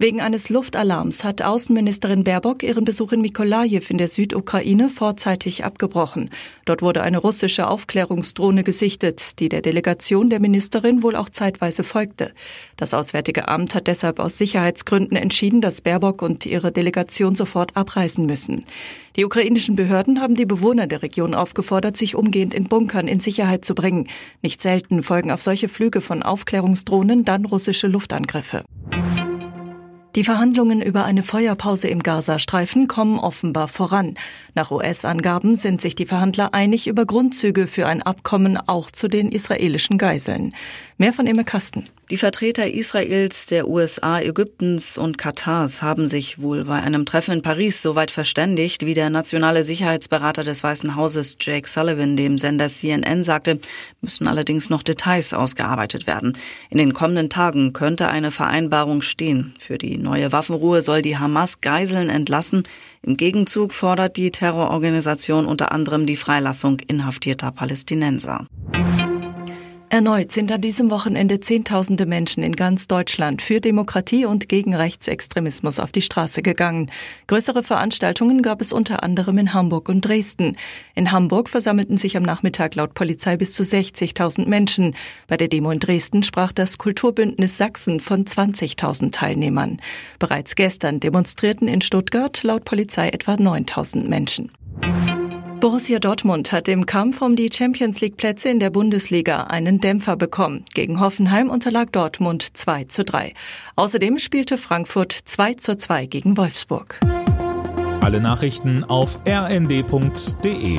Wegen eines Luftalarms hat Außenministerin Baerbock ihren Besuch in Mikolajew in der Südukraine vorzeitig abgebrochen. Dort wurde eine russische Aufklärungsdrohne gesichtet, die der Delegation der Ministerin wohl auch zeitweise folgte. Das Auswärtige Amt hat deshalb aus Sicherheitsgründen entschieden, dass Baerbock und ihre Delegation sofort abreisen müssen. Die ukrainischen Behörden haben die Bewohner der Region aufgefordert, sich umgehend in Bunkern in Sicherheit zu bringen. Nicht selten folgen auf solche Flüge von Aufklärungsdrohnen dann russische Luftangriffe. Die Verhandlungen über eine Feuerpause im Gazastreifen kommen offenbar voran. Nach US-Angaben sind sich die Verhandler einig über Grundzüge für ein Abkommen auch zu den israelischen Geiseln. Mehr von Imme Kasten. Die Vertreter Israels, der USA, Ägyptens und Katars haben sich wohl bei einem Treffen in Paris soweit verständigt, wie der nationale Sicherheitsberater des Weißen Hauses Jake Sullivan dem Sender CNN sagte, müssen allerdings noch Details ausgearbeitet werden. In den kommenden Tagen könnte eine Vereinbarung stehen. Für die neue Waffenruhe soll die Hamas Geiseln entlassen. Im Gegenzug fordert die Terrororganisation unter anderem die Freilassung inhaftierter Palästinenser. Erneut sind an diesem Wochenende Zehntausende Menschen in ganz Deutschland für Demokratie und gegen Rechtsextremismus auf die Straße gegangen. Größere Veranstaltungen gab es unter anderem in Hamburg und Dresden. In Hamburg versammelten sich am Nachmittag laut Polizei bis zu 60.000 Menschen. Bei der Demo in Dresden sprach das Kulturbündnis Sachsen von 20.000 Teilnehmern. Bereits gestern demonstrierten in Stuttgart laut Polizei etwa 9.000 Menschen. Borussia Dortmund hat im Kampf um die Champions League Plätze in der Bundesliga einen Dämpfer bekommen. Gegen Hoffenheim unterlag Dortmund 2 zu 3. Außerdem spielte Frankfurt 2 zu 2 gegen Wolfsburg. Alle Nachrichten auf rnd.de